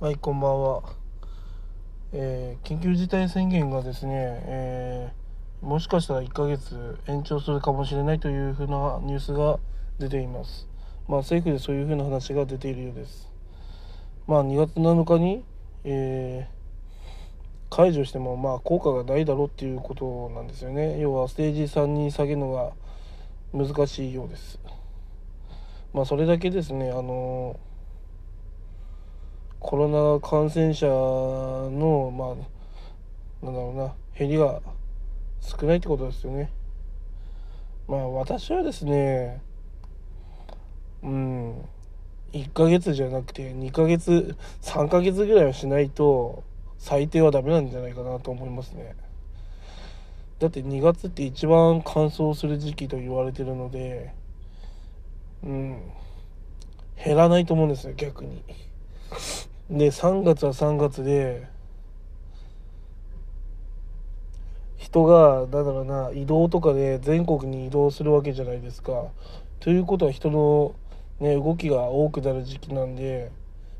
はい、こんばんは。えー緊急事態宣言がですね、えーもしかしたら1ヶ月延長するかもしれないというふうなニュースが出ています。まあ、政府でそういうふうな話が出ているようです。まあ、2月7日に、えー解除してもまあ効果がないだろうっていうことなんですよね。要はステージ3に下げるのが難しいようです。まあ、それだけですね、あのーコロナ感染者の、まあ、なんだろうな、減りが少ないってことですよね。まあ、私はですね、うん、1ヶ月じゃなくて、2ヶ月、3ヶ月ぐらいはしないと、最低はダメなんじゃないかなと思いますね。だって2月って一番乾燥する時期と言われてるので、うん、減らないと思うんですよ、逆に。で3月は3月で人がなんだろうな移動とかで全国に移動するわけじゃないですか。ということは人の、ね、動きが多くなる時期なんで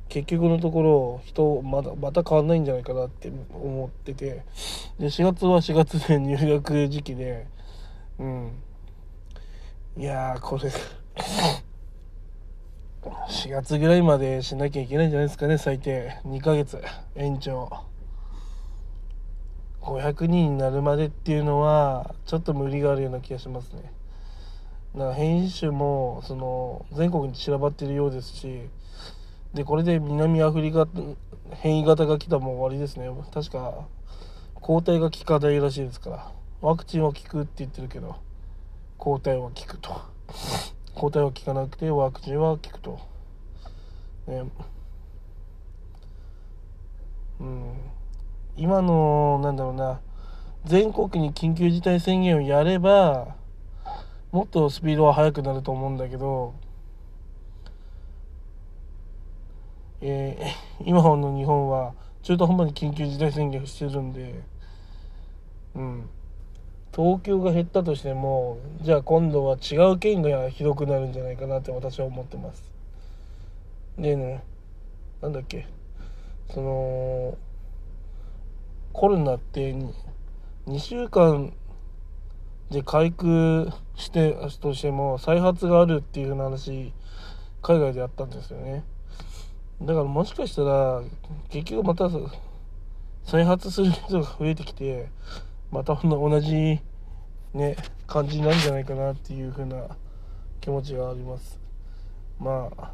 結局のところ人まだまた変わんないんじゃないかなって思っててで4月は4月で入学時期でうんいやこれ4月ぐらいまでしなきゃいけないんじゃないですかね最低。2ヶ月。延長。500人になるまでっていうのはちょっと無理があるような気がしますね。だから変異種もその全国に散らばってるようですしでこれで南アフリカ変異型が来たらもう終わりですね。確か抗体が効かないらしいですから。ワクチンは効くって言ってるけど抗体は効くと。抗体は効かなくてワクチンは効くと。ね。うん。今のなんだろうな。全国に緊急事態宣言をやればもっとスピードは速くなると思うんだけど。えー 今の日本は中途半端に緊急事態宣言をしてるんで。うん。東京が減ったとしてもじゃあ今度は違う県がひどくなるんじゃないかなって私は思ってます。でねなんだっけそのコロナって2週間で回復してとしても再発があるっていう話海外でやったんですよね。だからもしかしたら結局また再発する人が増えてきてまた同じね感じになるんじゃないかなっていう風な気持ちがあります。まあ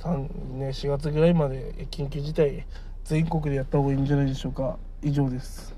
3ね4月ぐらいまで緊急事態全国でやった方がいいんじゃないでしょうか。以上です。